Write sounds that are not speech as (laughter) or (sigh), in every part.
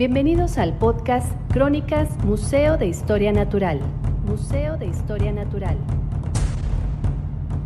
Bienvenidos al podcast Crónicas Museo de Historia Natural. Museo de Historia Natural.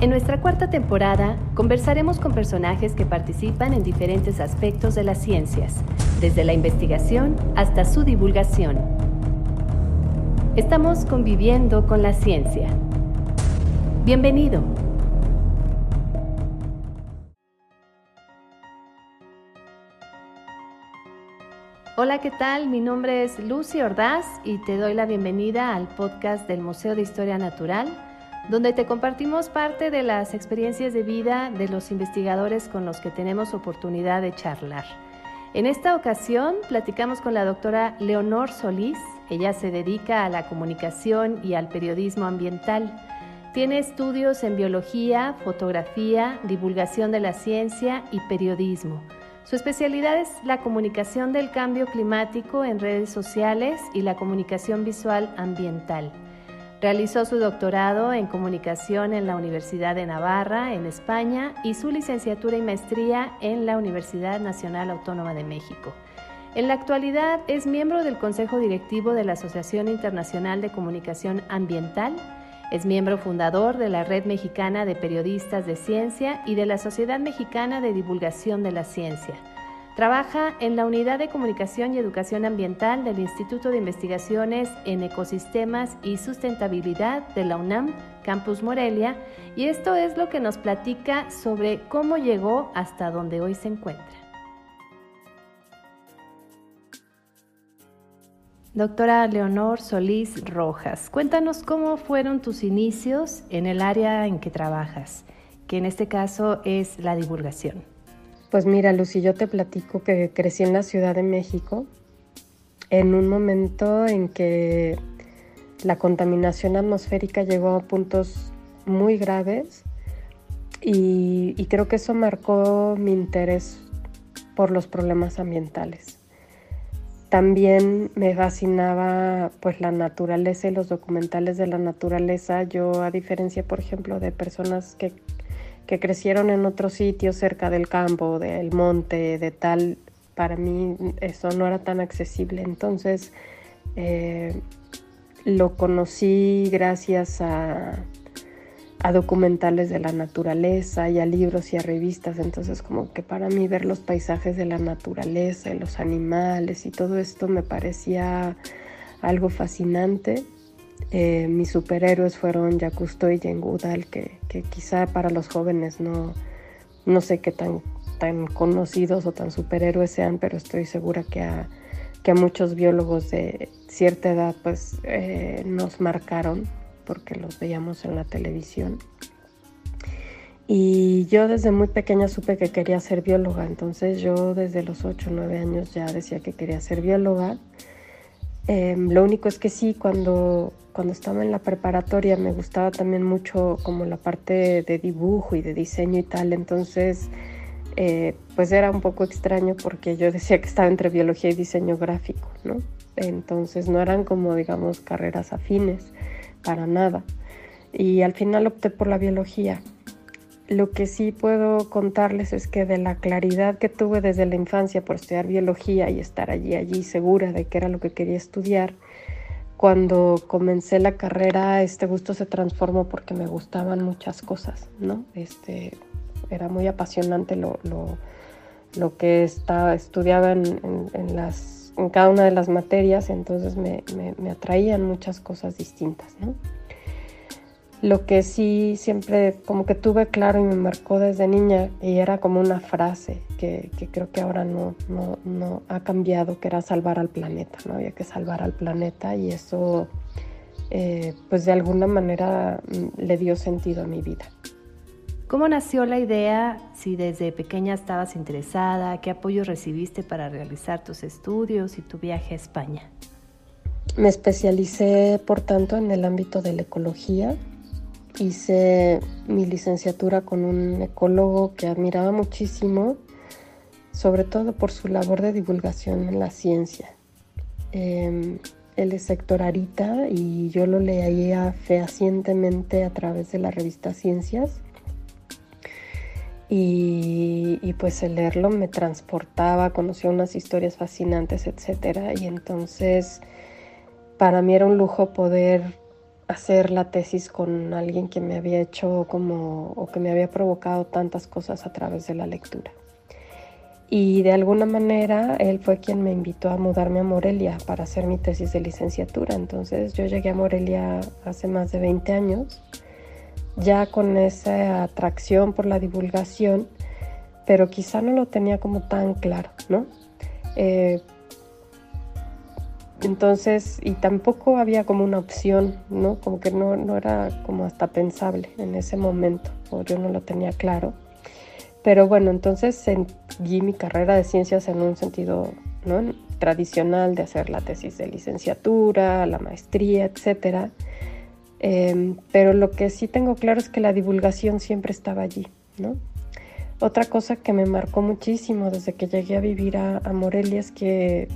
En nuestra cuarta temporada conversaremos con personajes que participan en diferentes aspectos de las ciencias, desde la investigación hasta su divulgación. Estamos conviviendo con la ciencia. Bienvenido. Hola, ¿qué tal? Mi nombre es Lucy Ordaz y te doy la bienvenida al podcast del Museo de Historia Natural, donde te compartimos parte de las experiencias de vida de los investigadores con los que tenemos oportunidad de charlar. En esta ocasión platicamos con la doctora Leonor Solís. Ella se dedica a la comunicación y al periodismo ambiental. Tiene estudios en biología, fotografía, divulgación de la ciencia y periodismo. Su especialidad es la comunicación del cambio climático en redes sociales y la comunicación visual ambiental. Realizó su doctorado en comunicación en la Universidad de Navarra, en España, y su licenciatura y maestría en la Universidad Nacional Autónoma de México. En la actualidad es miembro del Consejo Directivo de la Asociación Internacional de Comunicación Ambiental es miembro fundador de la Red Mexicana de Periodistas de Ciencia y de la Sociedad Mexicana de Divulgación de la Ciencia. Trabaja en la Unidad de Comunicación y Educación Ambiental del Instituto de Investigaciones en Ecosistemas y Sustentabilidad de la UNAM, Campus Morelia, y esto es lo que nos platica sobre cómo llegó hasta donde hoy se encuentra. Doctora Leonor Solís Rojas, cuéntanos cómo fueron tus inicios en el área en que trabajas, que en este caso es la divulgación. Pues mira, Lucy, yo te platico que crecí en la Ciudad de México en un momento en que la contaminación atmosférica llegó a puntos muy graves y, y creo que eso marcó mi interés por los problemas ambientales. También me fascinaba pues la naturaleza y los documentales de la naturaleza. Yo a diferencia, por ejemplo, de personas que, que crecieron en otro sitio cerca del campo, del monte, de tal, para mí eso no era tan accesible. Entonces eh, lo conocí gracias a, a documentales de la naturaleza y a libros y a revistas. Entonces como que para mí ver los paisajes de la naturaleza y los animales y todo esto me parecía algo fascinante. Eh, mis superhéroes fueron Yakusto y Yengudal, que, que quizá para los jóvenes no, no sé qué tan, tan conocidos o tan superhéroes sean, pero estoy segura que a, que a muchos biólogos de cierta edad pues eh, nos marcaron porque los veíamos en la televisión. Y yo desde muy pequeña supe que quería ser bióloga, entonces yo desde los 8 o 9 años ya decía que quería ser bióloga. Em, lo único es que sí, cuando, cuando estaba en la preparatoria me gustaba también mucho como la parte de dibujo y de diseño y tal, entonces eh, pues era un poco extraño porque yo decía que estaba entre biología y diseño gráfico, ¿no? Entonces no eran como digamos carreras afines para nada. Y al final opté por la biología. Lo que sí puedo contarles es que de la claridad que tuve desde la infancia por estudiar biología y estar allí, allí segura de que era lo que quería estudiar, cuando comencé la carrera este gusto se transformó porque me gustaban muchas cosas, ¿no? Este, era muy apasionante lo, lo, que estaba, estudiaba en, en las en cada una de las materias, entonces me, me, atraían muchas cosas distintas, ¿no? Lo que sí siempre como que tuve claro y me marcó desde niña y era como una frase que, que creo que ahora no, no, no, ha cambiado, que era salvar al planeta, ¿no? Había que salvar al planeta y eso eh, pues de alguna manera mm, le dio sentido a mi vida. ¿Cómo nació la idea? Si desde pequeña estabas interesada, ¿qué apoyo recibiste para realizar tus estudios y tu viaje a España? Me especialicé, por tanto, en el ámbito de la ecología. Hice mi licenciatura con un ecólogo que admiraba muchísimo, sobre todo por su labor de divulgación en la ciencia. Em, él es Héctor Arita y yo lo leía fehacientemente a través de la revista Ciencias y, pues el leerlo me transportaba, conocía unas historias fascinantes, etc. Y entonces para mí era un lujo poder hacer la tesis con alguien que me había hecho como o que me había provocado tantas cosas a través de la lectura. Y de alguna manera él fue quien me invitó a mudarme a Morelia para hacer mi tesis de licenciatura. Entonces yo llegué a Morelia hace más de 20 años ya con esa atracción por la divulgación, pero quizá no lo tenía como tan claro, ¿no? Eh, entonces, y tampoco había como una opción, ¿no? Como que no, no era como hasta pensable en ese momento, o yo no lo tenía claro. Pero bueno, entonces seguí mi carrera de ciencias en un sentido ¿no? tradicional de hacer la tesis de licenciatura, la maestría, etcétera Em, pero lo que sí tengo claro es que la divulgación siempre estaba allí, ¿no? Otra cosa que me marcó muchísimo desde que llegué a vivir a, Morelia es que,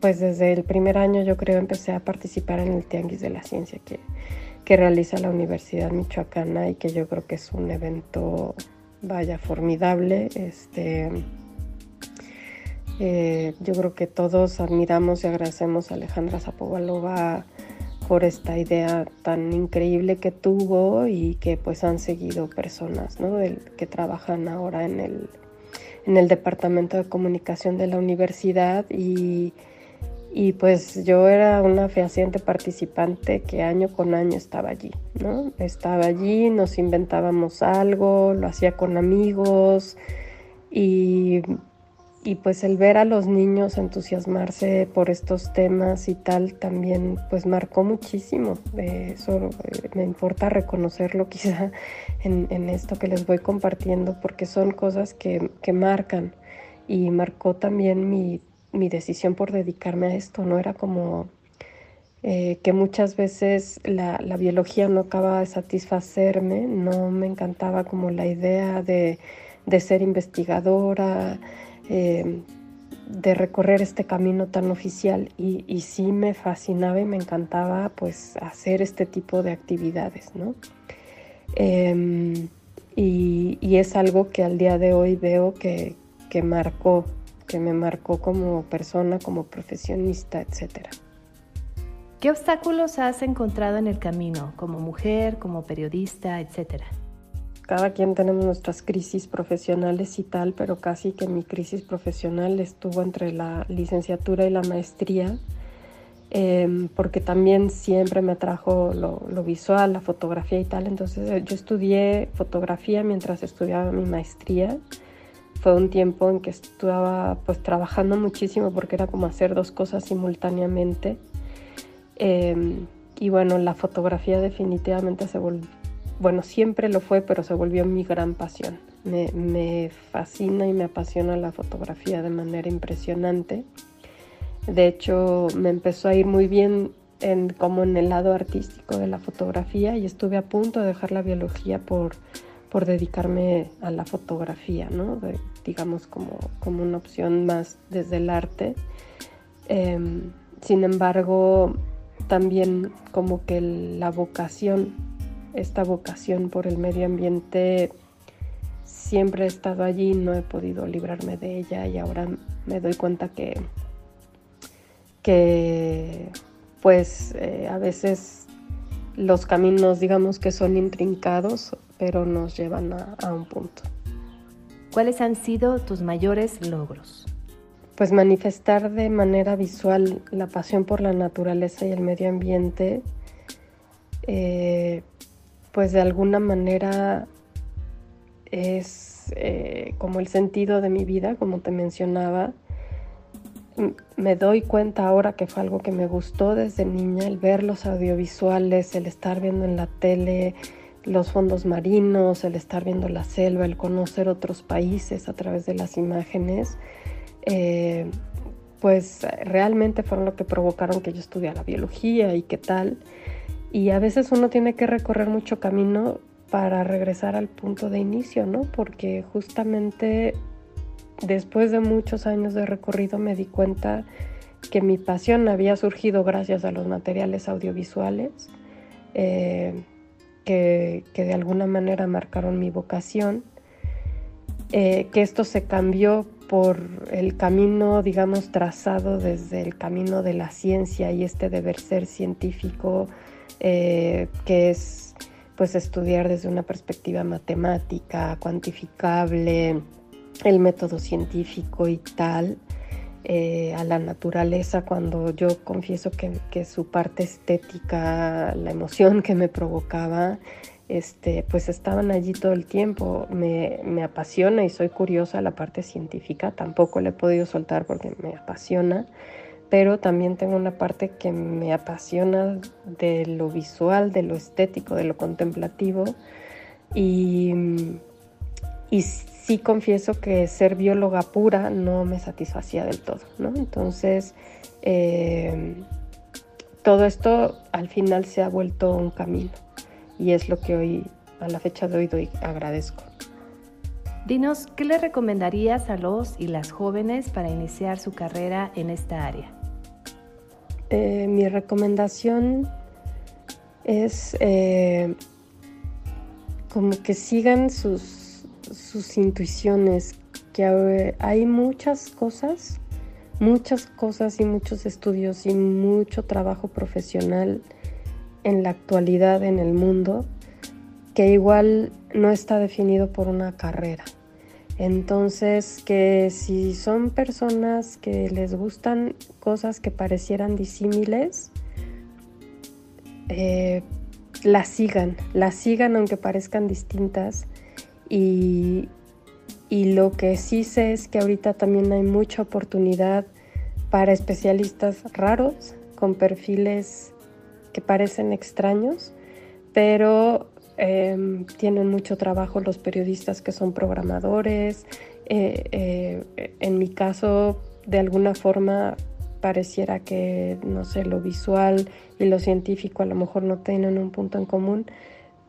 pues desde el primer año yo creo empecé a participar en el Tianguis de la Ciencia que, que realiza la Universidad Michoacana y que yo creo que es un evento, vaya, formidable. Este, eh, yo creo que todos admiramos y agradecemos a Alejandra Zapovalova por esta idea tan increíble que tuvo y que pues han seguido personas ¿no? que trabajan ahora en el, en el departamento de comunicación de la universidad y, y pues yo era una fehaciente participante que año con año estaba allí, ¿no? Estaba allí, nos inventábamos algo, lo hacía con amigos y y pues el ver a los niños entusiasmarse por estos temas y tal también pues marcó muchísimo. eso eh, me importa reconocerlo (laughs) quizá en, esto que les voy compartiendo porque son cosas que, marcan y marcó también mi, decisión por dedicarme a esto. No era como eh, que muchas veces la, biología no acaba de satisfacerme, no me encantaba como la idea de, de ser investigadora. Eh, de recorrer este camino tan oficial y, sí me fascinaba y me encantaba pues hacer este tipo de actividades, ¿no? Em, y, es algo que al día de hoy veo que, que marcó, que me marcó como persona, como profesionista, etc. ¿Qué obstáculos has encontrado en el camino como mujer, como periodista, etcétera? Cada quien tenemos nuestras crisis profesionales y tal, pero casi que mi crisis profesional estuvo entre la licenciatura y la maestría, em, porque también siempre me atrajo lo, visual, la fotografía y tal. Entonces eh, yo estudié fotografía mientras estudiaba mi maestría. Fue un tiempo en que estaba pues trabajando muchísimo porque era como hacer dos cosas simultáneamente. Em, y bueno, la fotografía definitivamente se volvió bueno, siempre lo fue, pero se volvió mi gran pasión. Me, fascina y me apasiona la fotografía de manera impresionante. De hecho, me empezó a ir muy bien en, como en el lado artístico de la fotografía y estuve a punto de dejar la biología por, por dedicarme a la fotografía, ¿no? digamos como, como una opción más desde el arte. Em, sin embargo, también como que la vocación esta vocación por el medio ambiente siempre he estado allí, no he podido librarme de ella y ahora me doy cuenta que, que pues eh, a veces los caminos digamos que son intrincados, pero nos llevan a, a un punto. ¿Cuáles han sido tus mayores logros? Pues manifestar de manera visual la pasión por la naturaleza y el medio ambiente eh, pues de alguna manera es eh, como el sentido de mi vida, como te mencionaba. Me doy cuenta ahora que fue algo que me gustó desde niña, el ver los audiovisuales, el estar viendo en la tele los fondos marinos, el estar viendo la selva, el conocer otros países a través de las imágenes, eh, pues realmente fueron lo que provocaron que yo estudiara biología y qué tal. Y a veces uno tiene que recorrer mucho camino para regresar al punto de inicio, ¿no? Porque justamente después de muchos años de recorrido me di cuenta que mi pasión había surgido gracias a los materiales audiovisuales, eh, que, que, de alguna manera marcaron mi vocación eh, que esto se cambió por el camino, digamos, trazado desde el camino de la ciencia y este deber ser científico, eh, que es pues estudiar desde una perspectiva matemática, cuantificable, el método científico y tal, eh, a la naturaleza cuando yo confieso que, que, su parte estética, la emoción que me provocaba, este, pues estaban allí todo el tiempo. Me, me, apasiona y soy curiosa la parte científica, tampoco le he podido soltar porque me apasiona, pero también tengo una parte que me apasiona de lo visual, de lo estético, de lo contemplativo y, y sí confieso que ser bióloga pura no me satisfacía del todo, ¿no? Entonces, eh, todo esto al final se ha vuelto un camino y es lo que hoy, a la fecha de hoy, agradezco. Dinos, ¿qué le recomendarías a los y las jóvenes para iniciar su carrera en esta área? Eh, mi recomendación es eh, como que sigan sus sus intuiciones, que hay muchas cosas, muchas cosas y muchos estudios y mucho trabajo profesional en la actualidad en el mundo que igual no está definido por una carrera. Entonces, que si son personas que les gustan cosas que parecieran disímiles, eh, las sigan, las sigan aunque parezcan distintas. Y, lo que sí sé es que ahorita también hay mucha oportunidad para especialistas raros con perfiles que parecen extraños, pero em, tienen mucho trabajo los periodistas que son programadores. Eh, eh, en mi caso, de alguna forma, pareciera que, no sé, lo visual y lo científico a lo mejor no tienen un punto en común,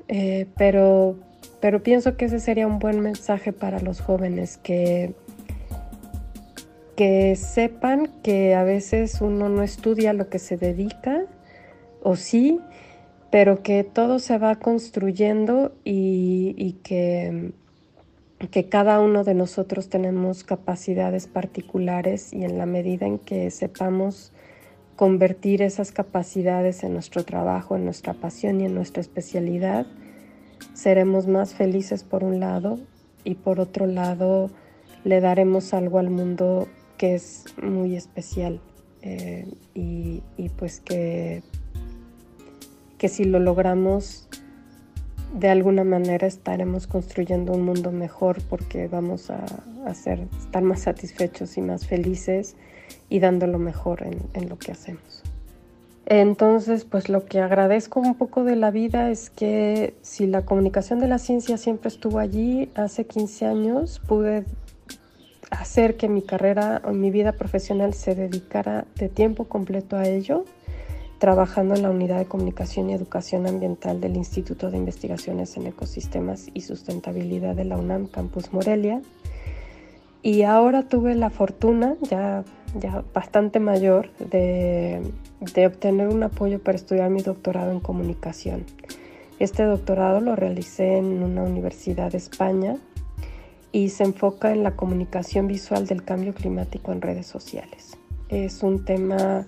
eh, pero pero pienso que ese sería un buen mensaje para los jóvenes, que, que sepan que a veces uno no estudia lo que se dedica, o sí, pero que todo se va construyendo y, que, que cada uno de nosotros tenemos capacidades particulares y en la medida en que sepamos convertir esas capacidades en nuestro trabajo, en nuestra pasión y en nuestra especialidad, seremos más felices por un lado y por otro lado le daremos algo al mundo que es muy especial eh, y, pues que, que si lo logramos de alguna manera estaremos construyendo un mundo mejor porque vamos a, estar más satisfechos y más felices y dando lo mejor en lo que hacemos. Entonces, pues lo que agradezco un poco de la vida es que si la comunicación de la ciencia siempre estuvo allí, hace 15 años pude hacer que mi carrera o mi vida profesional se dedicara de tiempo completo a ello, trabajando en la Unidad de Comunicación y Educación Ambiental del Instituto de Investigaciones en Ecosistemas y Sustentabilidad de la UNAM Campus Morelia. Y ahora tuve la fortuna, ya, ya bastante mayor, de de obtener un apoyo para estudiar mi doctorado en comunicación. Este doctorado lo realicé en una universidad de España y se enfoca en la comunicación visual del cambio climático en redes sociales. Es un tema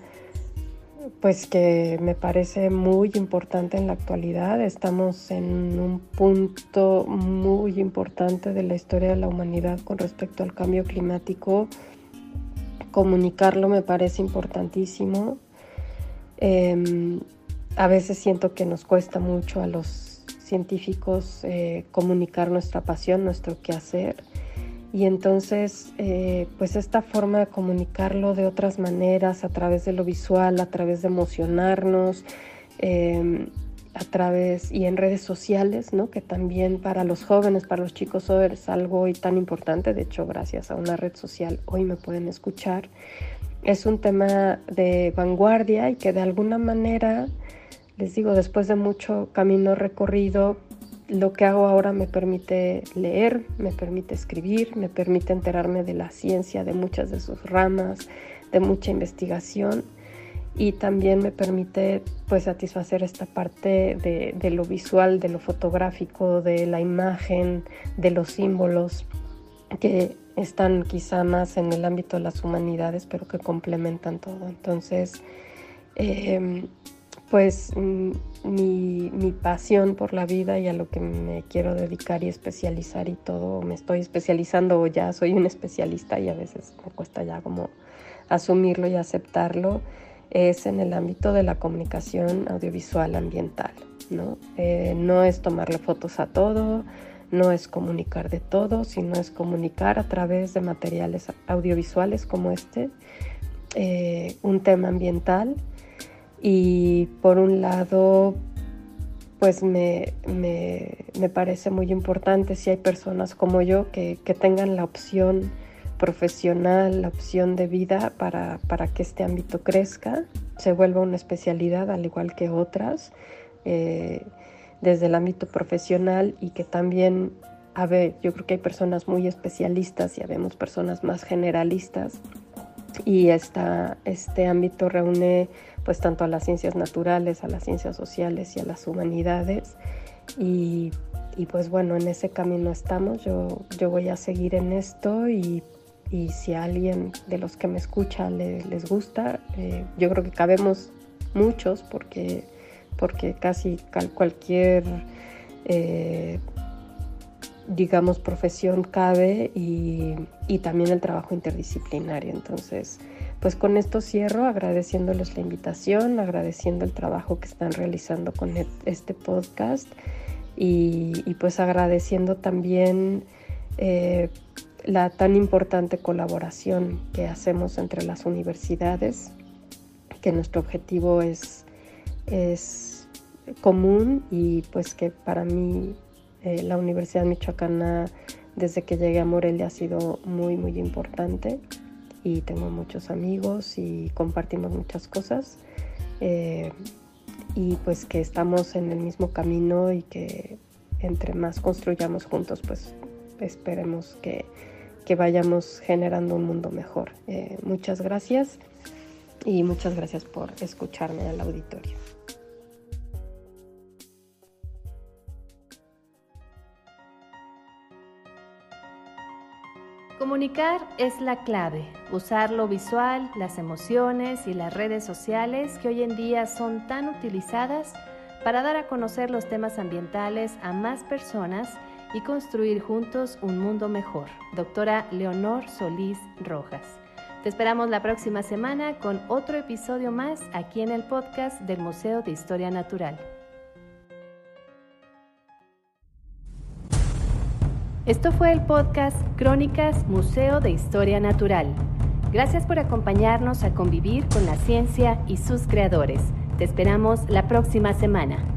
pues que me parece muy importante en la actualidad. Estamos en un punto muy importante de la historia de la humanidad con respecto al cambio climático. Comunicarlo me parece importantísimo Em, a veces siento que nos cuesta mucho a los científicos eh, comunicar nuestra pasión, nuestro quehacer. Y entonces, eh, pues esta forma de comunicarlo de otras maneras, a través de lo visual, a través de emocionarnos, em, a través y en redes sociales, ¿no? que también para los jóvenes, para los chicos es algo tan importante. De hecho, gracias a una red social hoy me pueden escuchar es un tema de vanguardia y que de alguna manera, les digo, después de mucho camino recorrido, lo que hago ahora me permite leer, me permite escribir, me permite enterarme de la ciencia, de muchas de sus ramas, de mucha investigación y también me permite pues satisfacer esta parte de, de lo visual, de lo fotográfico, de la imagen, de los símbolos que están quizá más en el ámbito de las humanidades, pero que complementan todo. Entonces, em, pues mm, mi, mi, pasión por la vida y a lo que me quiero dedicar y especializar y todo, me estoy especializando o ya soy un especialista y a veces me cuesta ya como asumirlo y aceptarlo, es en el ámbito de la comunicación audiovisual ambiental. ¿no? Eh, no es tomarle fotos a todo, no es comunicar de todo, sino es comunicar a través de materiales audiovisuales como este, eh, un tema ambiental y por un lado, pues me, parece muy importante si hay personas como yo que, tengan la opción profesional, la opción de vida para, que este ámbito crezca, se vuelva una especialidad al igual que otras, eh, desde el ámbito profesional y que también, a ver, yo creo que hay personas muy especialistas y habemos personas más generalistas y esta, este ámbito reúne pues tanto a las ciencias naturales, a las ciencias sociales y a las humanidades. Y, pues bueno, en ese camino estamos. Yo, yo voy a seguir en esto y, si a alguien de los que me escucha les gusta, eh, yo creo que cabemos muchos porque, porque casi cualquier, eh, digamos, profesión cabe y, y también el trabajo interdisciplinario. Entonces, pues con esto cierro agradeciéndoles la invitación, agradeciendo el trabajo que están realizando con e-, este podcast y, pues agradeciendo también eh, la tan importante colaboración que hacemos entre las universidades, que nuestro objetivo es, es común y pues que para mí eh, la Universidad Michoacana desde que llegué a Morelia ha sido muy muy importante y tengo muchos amigos y compartimos muchas cosas. Eh, y pues que estamos en el mismo camino y que entre más construyamos juntos, pues esperemos que, que vayamos generando un mundo mejor. Eh, muchas gracias y muchas gracias por escucharme al auditorio. Comunicar es la clave, usar lo visual, las emociones y las redes sociales que hoy en día son tan utilizadas para dar a conocer los temas ambientales a más personas y construir juntos un mundo mejor. Doctora Leonor Solís Rojas. Te esperamos la próxima semana con otro episodio más aquí en el podcast del Museo de Historia Natural. Esto fue el podcast Crónicas Museo de Historia Natural. Gracias por acompañarnos a convivir con la ciencia y sus creadores. Te esperamos la próxima semana.